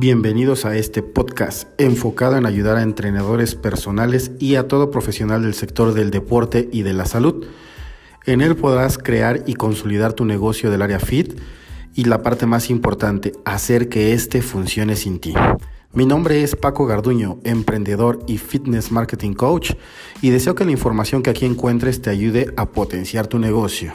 Bienvenidos a este podcast enfocado en ayudar a entrenadores personales y a todo profesional del sector del deporte y de la salud. En él podrás crear y consolidar tu negocio del área fit y la parte más importante, hacer que éste funcione sin ti. Mi nombre es Paco Garduño, emprendedor y fitness marketing coach, y deseo que la información que aquí encuentres te ayude a potenciar tu negocio.